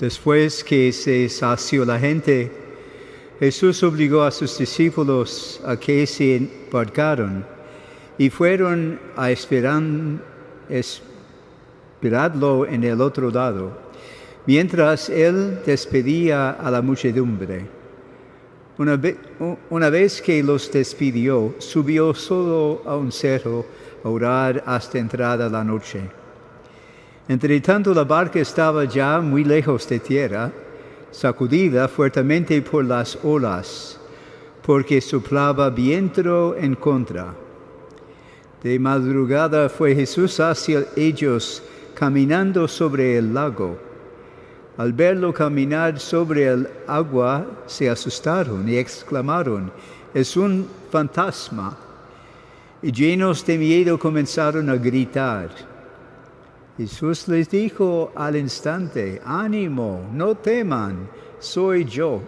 Después que se sació la gente, Jesús obligó a sus discípulos a que se embarcaron y fueron a esperar, esperarlo en el otro lado, mientras él despedía a la muchedumbre. Una, una vez que los despidió, subió solo a un cerro a orar hasta entrada la noche. Entre tanto la barca estaba ya muy lejos de tierra, sacudida fuertemente por las olas, porque soplaba viento en contra. De madrugada fue Jesús hacia ellos caminando sobre el lago. Al verlo caminar sobre el agua, se asustaron y exclamaron, es un fantasma. Y llenos de miedo comenzaron a gritar. Jesús les dijo al instante, ánimo, no teman, soy yo.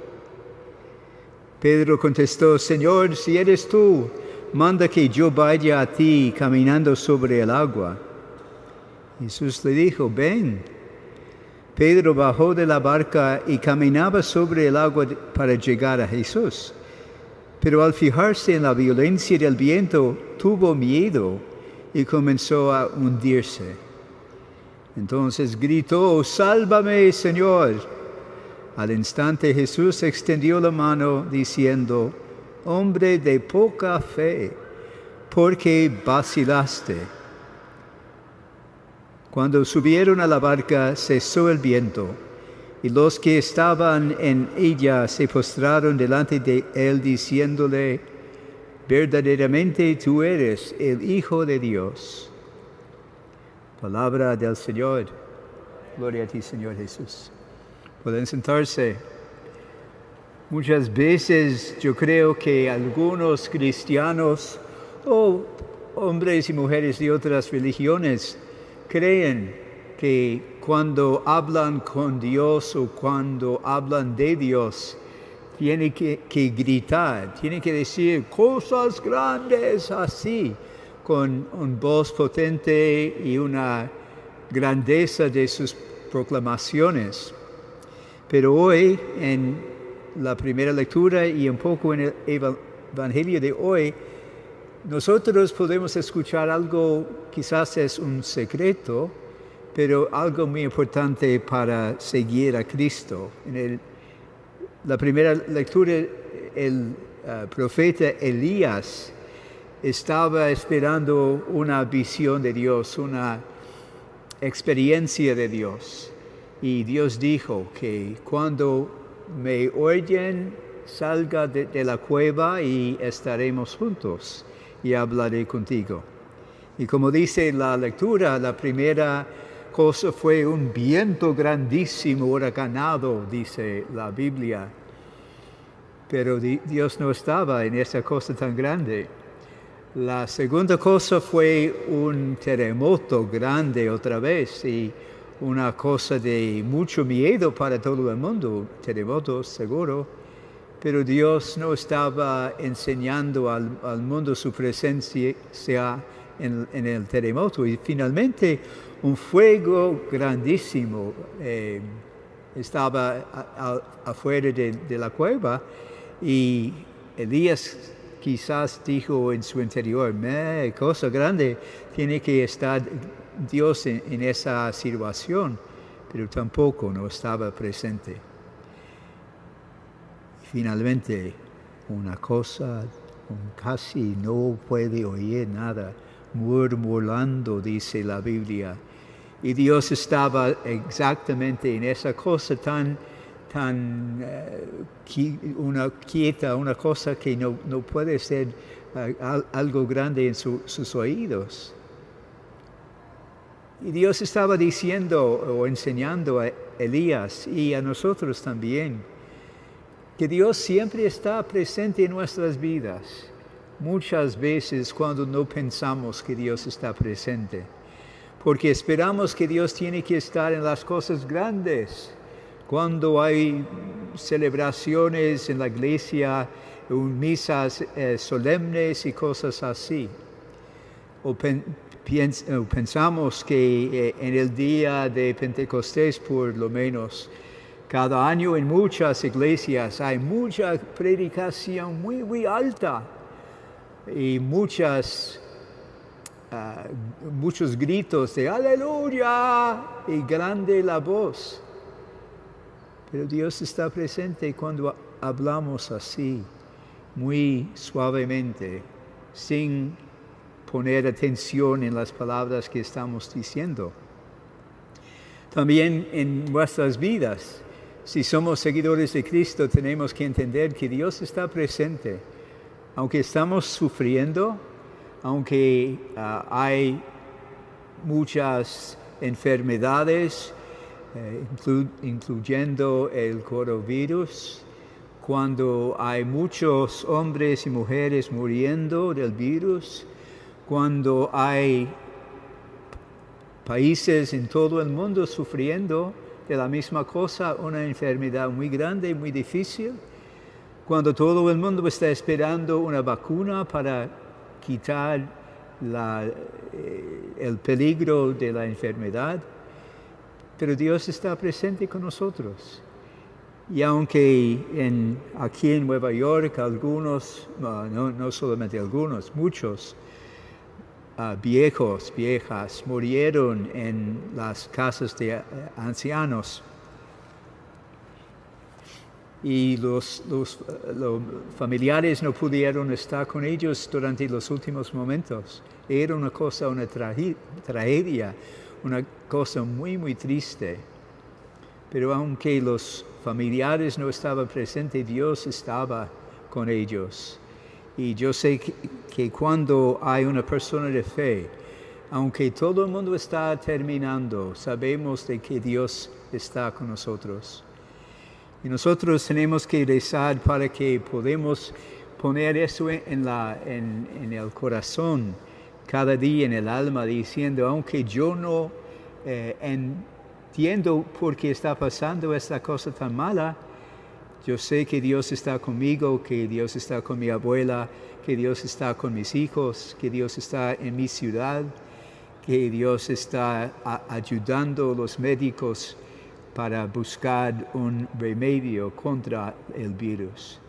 Pedro contestó, Señor, si eres tú, manda que yo vaya a ti caminando sobre el agua. Jesús le dijo, ven. Pedro bajó de la barca y caminaba sobre el agua para llegar a Jesús. Pero al fijarse en la violencia del viento, tuvo miedo y comenzó a hundirse. Entonces gritó, Sálvame, Señor. Al instante Jesús extendió la mano diciendo, Hombre de poca fe, ¿por qué vacilaste? Cuando subieron a la barca cesó el viento, y los que estaban en ella se postraron delante de él diciéndole, verdaderamente tú eres el Hijo de Dios. Palabra del Señor. Gloria a ti, Señor Jesús. Pueden sentarse. Muchas veces yo creo que algunos cristianos o hombres y mujeres de otras religiones creen que cuando hablan con Dios o cuando hablan de Dios, tienen que, que gritar, tienen que decir cosas grandes así con una voz potente y una grandeza de sus proclamaciones. Pero hoy, en la primera lectura y un poco en el Evangelio de hoy, nosotros podemos escuchar algo, quizás es un secreto, pero algo muy importante para seguir a Cristo. En la primera lectura, el uh, profeta Elías estaba esperando una visión de Dios, una experiencia de Dios. Y Dios dijo que cuando me oyen, salga de, la cueva y estaremos juntos y hablaré contigo. Y como dice la lectura, la primera cosa fue un viento grandísimo, huracanado, dice la Biblia. Pero Dios no estaba en esa cosa tan grande. La segunda cosa fue un terremoto grande otra vez y una cosa de mucho miedo para todo el mundo, terremoto seguro, pero Dios no estaba enseñando al, mundo su presencia en, en, el terremoto. Y finalmente un fuego grandísimo eh, estaba afuera de, de la cueva y Elías quizás dijo en su interior, me, cosa grande, tiene que estar Dios en, esa situación, pero tampoco no estaba presente. Finalmente, una cosa casi no puede oír nada, murmurando, dice la Biblia. Y Dios estaba exactamente en esa cosa tan tan eh, una quieta, una cosa que no, puede ser eh, algo grande en sus oídos. Y Dios estaba diciendo o enseñando a Elías y a nosotros también que Dios siempre está presente en nuestras vidas. Muchas veces cuando no pensamos que Dios está presente, porque esperamos que Dios tiene que estar en las cosas grandes cuando hay celebraciones en la iglesia, misas eh, solemnes y cosas así. O, pensamos que eh, en el día de Pentecostés, por lo menos, Cada año en muchas iglesias hay mucha predicación muy, muy alta y ah, muchos gritos de aleluya y grande la voz. Pero Dios está presente cuando hablamos así, muy suavemente, sin poner atención en las palabras que estamos diciendo. También en nuestras vidas, si somos seguidores de Cristo, tenemos que entender que Dios está presente. Aunque estamos sufriendo, aunque ah, hay muchas enfermedades, eh, incluyendo el coronavirus, cuando hay muchos hombres y mujeres muriendo del virus, cuando hay países en todo el mundo sufriendo de la misma cosa, una enfermedad muy grande y muy difícil, cuando todo el mundo está esperando una vacuna para quitar eh, el peligro de la enfermedad, pero Dios está presente con nosotros. Y aunque aquí en Nueva York algunos, no, no solamente algunos, muchos uh, viejos, viejas, murieron en las casas de uh, ancianos. Y los, los, familiares no pudieron estar con ellos durante los últimos momentos. Era una cosa, una tragedia, una cosa muy, muy triste. Pero aunque los familiares no estaban presentes, Dios estaba con ellos. Y yo sé que, cuando hay una persona de fe, aunque todo el mundo está terminando, sabemos de que Dios está con nosotros. Y nosotros tenemos que rezar para que podamos poner eso en, la, en el corazón cada día, en el alma, diciendo, aunque yo no eh, entiendo por qué está pasando esta cosa tan mala, yo sé que Dios está conmigo, que Dios está con mi abuela, que Dios está con mis hijos, que Dios está en mi ciudad, que Dios está ayudando a los médicos para buscar un remedio contra el virus.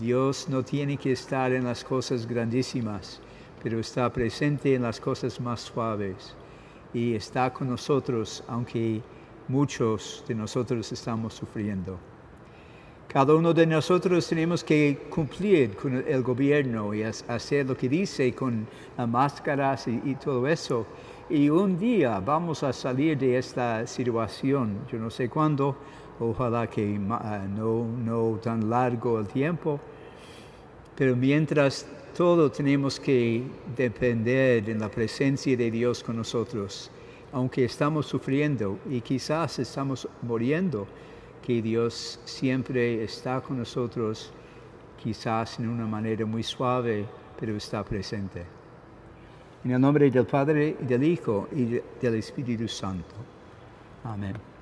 Dios no tiene que estar en las cosas grandísimas, pero está presente en las cosas más suaves y está con nosotros, aunque muchos de nosotros estamos sufriendo. Cada uno de nosotros tenemos que cumplir con el gobierno y hacer lo que dice con las máscaras y, todo eso. Y un día vamos a salir de esta situación. Yo no sé cuándo, ojalá que no, no tan largo el tiempo. Pero mientras todo tenemos que depender de la presencia de Dios con nosotros, aunque estamos sufriendo y quizás estamos muriendo, que Dios siempre está con nosotros, quizás en una manera muy suave, pero está presente. En el nombre del Padre, del Hijo y del Espíritu Santo. Amén.